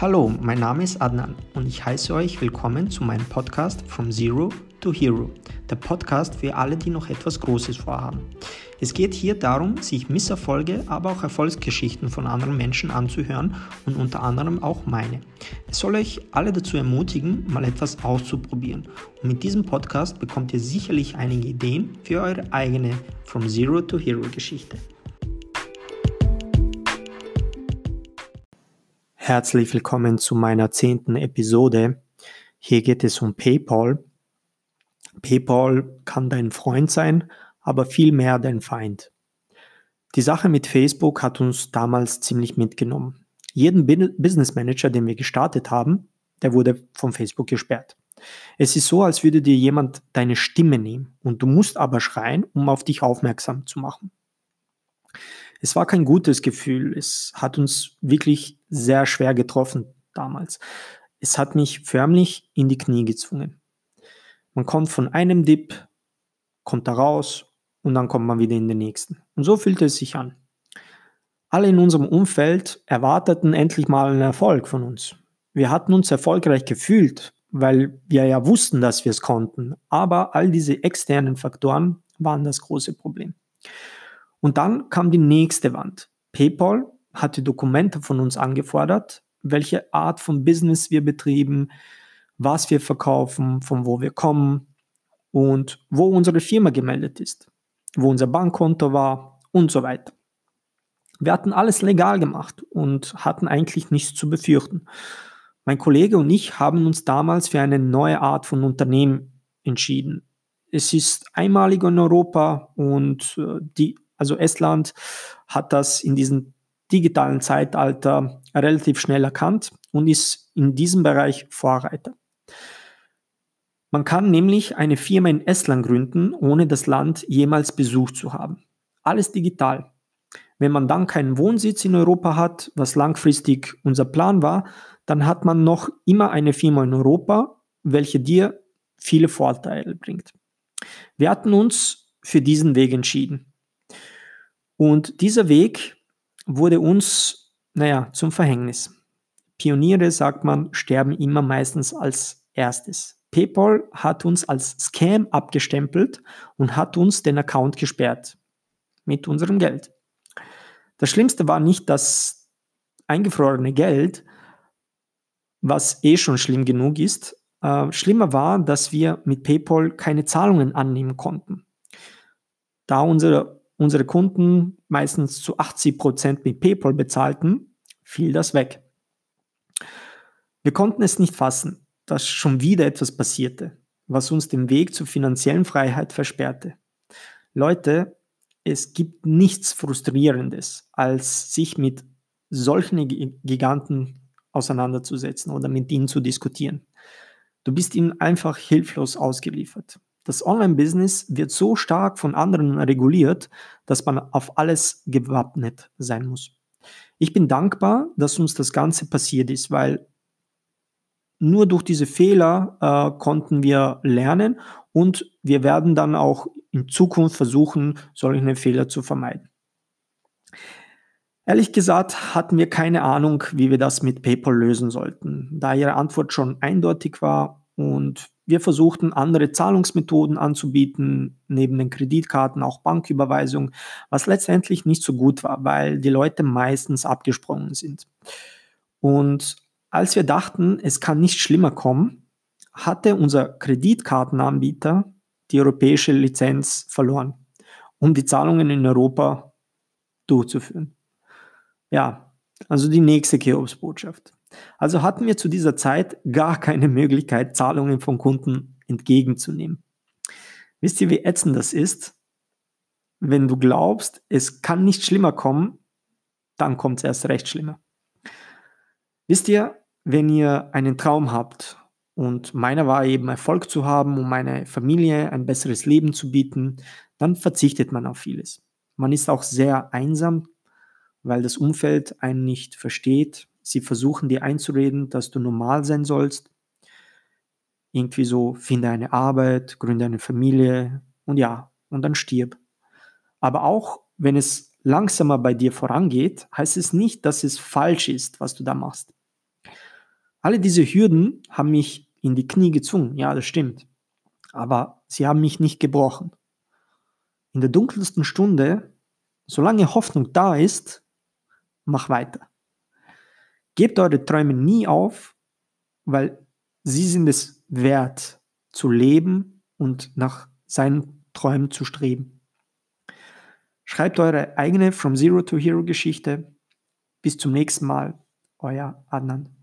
Hallo, mein Name ist Adnan und ich heiße euch willkommen zu meinem Podcast From Zero to Hero, der Podcast für alle, die noch etwas Großes vorhaben. Es geht hier darum, sich Misserfolge, aber auch Erfolgsgeschichten von anderen Menschen anzuhören und unter anderem auch meine. Es soll euch alle dazu ermutigen, mal etwas auszuprobieren. Und mit diesem Podcast bekommt ihr sicherlich einige Ideen für eure eigene From Zero to Hero Geschichte. Herzlich willkommen zu meiner zehnten Episode. Hier geht es um PayPal. PayPal kann dein Freund sein, aber viel mehr dein Feind. Die Sache mit Facebook hat uns damals ziemlich mitgenommen. Jeden Business Manager, den wir gestartet haben, der wurde von Facebook gesperrt. Es ist so, als würde dir jemand deine Stimme nehmen und du musst aber schreien, um auf dich aufmerksam zu machen. Es war kein gutes Gefühl. Es hat uns wirklich sehr schwer getroffen damals. Es hat mich förmlich in die Knie gezwungen. Man kommt von einem Dip, kommt da raus und dann kommt man wieder in den nächsten. Und so fühlte es sich an. Alle in unserem Umfeld erwarteten endlich mal einen Erfolg von uns. Wir hatten uns erfolgreich gefühlt, weil wir ja wussten, dass wir es konnten. Aber all diese externen Faktoren waren das große Problem. Und dann kam die nächste Wand. PayPal hatte Dokumente von uns angefordert, welche Art von Business wir betrieben, was wir verkaufen, von wo wir kommen und wo unsere Firma gemeldet ist, wo unser Bankkonto war und so weiter. Wir hatten alles legal gemacht und hatten eigentlich nichts zu befürchten. Mein Kollege und ich haben uns damals für eine neue Art von Unternehmen entschieden. Es ist einmalig in Europa und äh, die also Estland hat das in diesem digitalen Zeitalter relativ schnell erkannt und ist in diesem Bereich Vorreiter. Man kann nämlich eine Firma in Estland gründen, ohne das Land jemals besucht zu haben. Alles digital. Wenn man dann keinen Wohnsitz in Europa hat, was langfristig unser Plan war, dann hat man noch immer eine Firma in Europa, welche dir viele Vorteile bringt. Wir hatten uns für diesen Weg entschieden. Und dieser Weg wurde uns, naja, zum Verhängnis. Pioniere, sagt man, sterben immer meistens als erstes. PayPal hat uns als Scam abgestempelt und hat uns den Account gesperrt mit unserem Geld. Das Schlimmste war nicht das eingefrorene Geld, was eh schon schlimm genug ist. Äh, schlimmer war, dass wir mit PayPal keine Zahlungen annehmen konnten. Da unsere unsere Kunden meistens zu 80 Prozent mit PayPal bezahlten, fiel das weg. Wir konnten es nicht fassen, dass schon wieder etwas passierte, was uns den Weg zur finanziellen Freiheit versperrte. Leute, es gibt nichts Frustrierendes, als sich mit solchen Giganten auseinanderzusetzen oder mit ihnen zu diskutieren. Du bist ihnen einfach hilflos ausgeliefert. Das Online-Business wird so stark von anderen reguliert, dass man auf alles gewappnet sein muss. Ich bin dankbar, dass uns das Ganze passiert ist, weil nur durch diese Fehler äh, konnten wir lernen und wir werden dann auch in Zukunft versuchen, solche Fehler zu vermeiden. Ehrlich gesagt hatten wir keine Ahnung, wie wir das mit PayPal lösen sollten, da ihre Antwort schon eindeutig war und wir versuchten andere Zahlungsmethoden anzubieten, neben den Kreditkarten auch Banküberweisung, was letztendlich nicht so gut war, weil die Leute meistens abgesprungen sind. Und als wir dachten, es kann nicht schlimmer kommen, hatte unser Kreditkartenanbieter die europäische Lizenz verloren, um die Zahlungen in Europa durchzuführen. Ja, also die nächste Cheops-Botschaft. Also hatten wir zu dieser Zeit gar keine Möglichkeit, Zahlungen von Kunden entgegenzunehmen. Wisst ihr, wie ätzend das ist? Wenn du glaubst, es kann nicht schlimmer kommen, dann kommt es erst recht schlimmer. Wisst ihr, wenn ihr einen Traum habt und meiner war eben Erfolg zu haben, um meiner Familie ein besseres Leben zu bieten, dann verzichtet man auf vieles. Man ist auch sehr einsam, weil das Umfeld einen nicht versteht, Sie versuchen dir einzureden, dass du normal sein sollst. Irgendwie so, finde eine Arbeit, gründe eine Familie und ja, und dann stirb. Aber auch wenn es langsamer bei dir vorangeht, heißt es nicht, dass es falsch ist, was du da machst. Alle diese Hürden haben mich in die Knie gezwungen, ja, das stimmt. Aber sie haben mich nicht gebrochen. In der dunkelsten Stunde, solange Hoffnung da ist, mach weiter. Gebt eure Träume nie auf, weil sie sind es wert, zu leben und nach seinen Träumen zu streben. Schreibt eure eigene From Zero to Hero Geschichte. Bis zum nächsten Mal, euer Adnan.